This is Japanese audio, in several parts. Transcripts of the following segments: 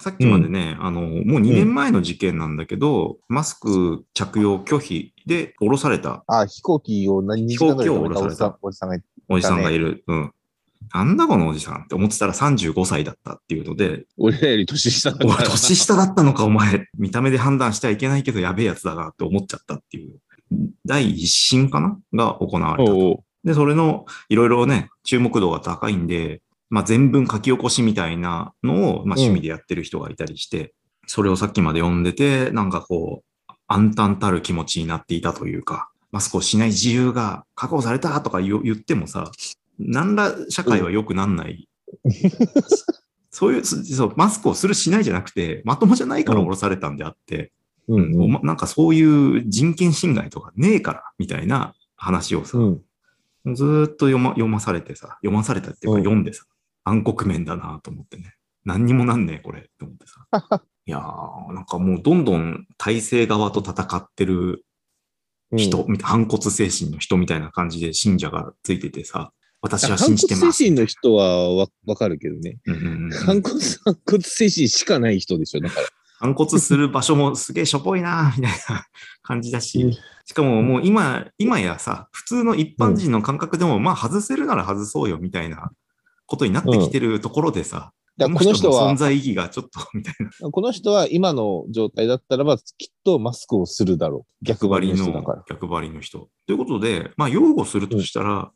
さっきまでね、あの、もう2年前の事件なんだけど、マスク着用拒否で降ろされた。あ、飛行機を何日間ぐらい止めた。おじさんおじさんがいおじさんがいる。うん。なんだこのおじさんって思ってたら35歳だったっていうので、俺らより年下だおい年下だったのかお前、見た目で判断してはいけないけどやべえやつだなって思っちゃったっていう。第一審かな？が行われたで、それのいろいろね、注目度が高いんで、まあ全文書き起こしみたいなのを、まあうん趣味でやってる人がいたりして、それをさっきまで読んでて、なんかこう、暗淡たる気持ちになっていたというか、マスクをしない自由が確保されたとか言ってもさ、何ら社会は良くなんない。そういうそそう、マスクをするしないじゃなくて、まともじゃないから降ろされたんであって、うんうん。なんかそういう人権侵害とかねえから、みたいな話をさ、うん。ずーっと読ま読まされてさ、読まされたっていうかうん読んでさ、暗黒面だなと思ってね。何にもなんねえ、これ、って思ってさ。いやー、なんかもうどんどん体制側と戦ってる人、みたい反骨精神の人みたいな感じで信者がついててさ、私は信じてます。反骨精神の人はわわかるけどね。うんうんうん反骨、反骨精神しかない人でしょ。だから。反骨する場所もすげえしょぼいな、みたいな感じだうんし、しかももう今、今やさ、普通の一般人の感覚でも、まあ外せるなら外そうよ、みたいなことになってきてるところでさ、だからこの人はの存、在意義がちょっと、みたいな。この人は今の状態だったらば、きっとマスクをするだろう。逆張りの。逆張りの人。ということで、まあ、擁護するとしたら、うんうん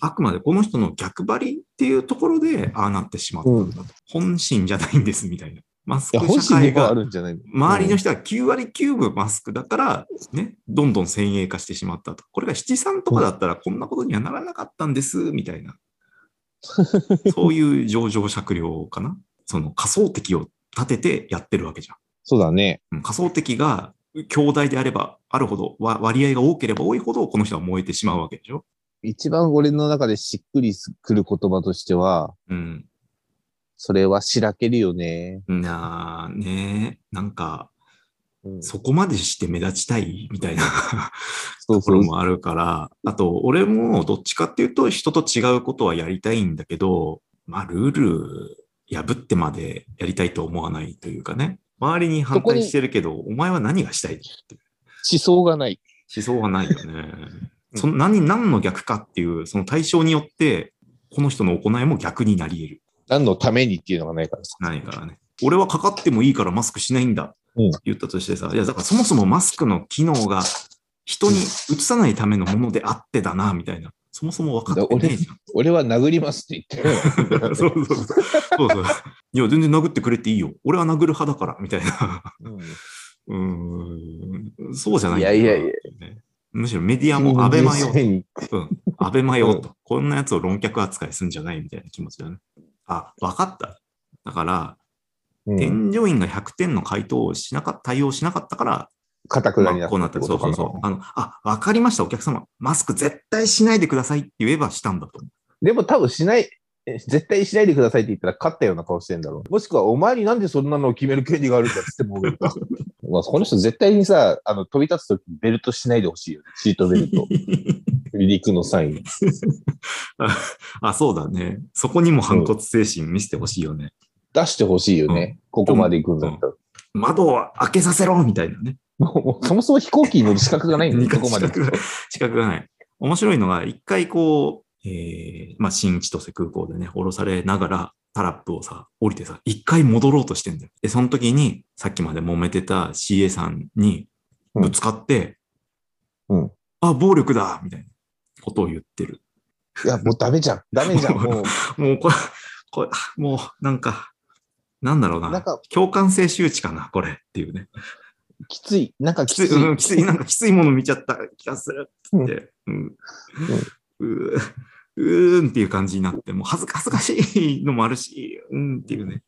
あくまでこの人の逆張りっていうところで、ああなってしまったんだと。本心じゃないんです、みたいな。マスク社会が、るんじゃないの周りの人は9割9分マスクだから、ね、どんどん先鋭化してしまったと。これが七三とかだったらこんなことにはならなかったんです、みたいな。そういう上場酌量かな？その仮想敵を立ててやってるわけじゃん。そうだね。うん仮想敵が強大であればあるほど、わ割合が多ければ多いほど、この人は燃えてしまうわけでしょ？一番俺の中でしっくりくる言葉としては、うん。それはしらけるよね。なあ、ねえ、なんか、うんそこまでして目立ちたいみたいな とこ。ろもあるから、あと、俺もどっちかっていうと、人と違うことはやりたいんだけど、まあ、ルール破ってまでやりたいと思わないというかね。周りに反対してるけど、お前は何がしたいって思想がない。思想はないよね。うんその何、何の逆かっていう、その対象によって、この人の行いも逆になり得る。何のためにっていうのがないからさ。ないからね。俺はかかってもいいからマスクしないんだ。うん言ったとしてさ、いや、だからそもそもマスクの機能が人に移さないためのものであってだな、みたいな。そもそも分かってねえじゃん。俺は殴りますって言ってる。そうそうそう。そうそう。いや、全然殴ってくれていいよ。俺は殴る派だから、みたいな。うんん。そうじゃないいやいやいやねむしろメディアもアベマよ。に。うん。アベマよと。こんなやつを論客扱いするんじゃないみたいな気持ちだね。あ、わかった。だから、うん添乗員が100点の回答をしなかった、対応しなかったから、かたくなになまあこうなったそうそうそう。あの、あ、わかりました、お客様。マスク絶対しないでくださいって言えばしたんだと。でも多分しない、え絶対しないでくださいって言ったら勝ったような顔してんだろう。もしくはお前になんでそんなのを決める権利があるんだって思うよ。まあこの人絶対にさ、あの飛び立つときベルトしないでほしいよね。シートベルト。離陸の際に。あ あ、そうだね。そこにも反骨精神見せてほしいよね。出してほしいよね。ここまで行くんだったら。窓を開けさせろみたいなね。そもそも飛行機に乗る資格がないんだよ、ここまで資。格が資格がない。面白いのが、一回こう、えー、まあ、新千歳空港でね、降ろされながら、タラップをさ、降りてさ、一回戻ろうとしてんだよ。で、その時に、さっきまで揉めてた CA さんにぶつかって、うん。あ、暴力だみたいなことを言ってる。いや、もうダメじゃん。ダメじゃん。もう、もうこれ、これ、もうなんか、なんだろうな。なんか共感性周知かな、これっていうね。きつい。なんかきつい、きつい。うん、きつい、なんかきついもの見ちゃった気がするっつって、うん。うーうーんっていう感じになって、もう恥ずか恥ずかしいのもあるし、うんっていうね。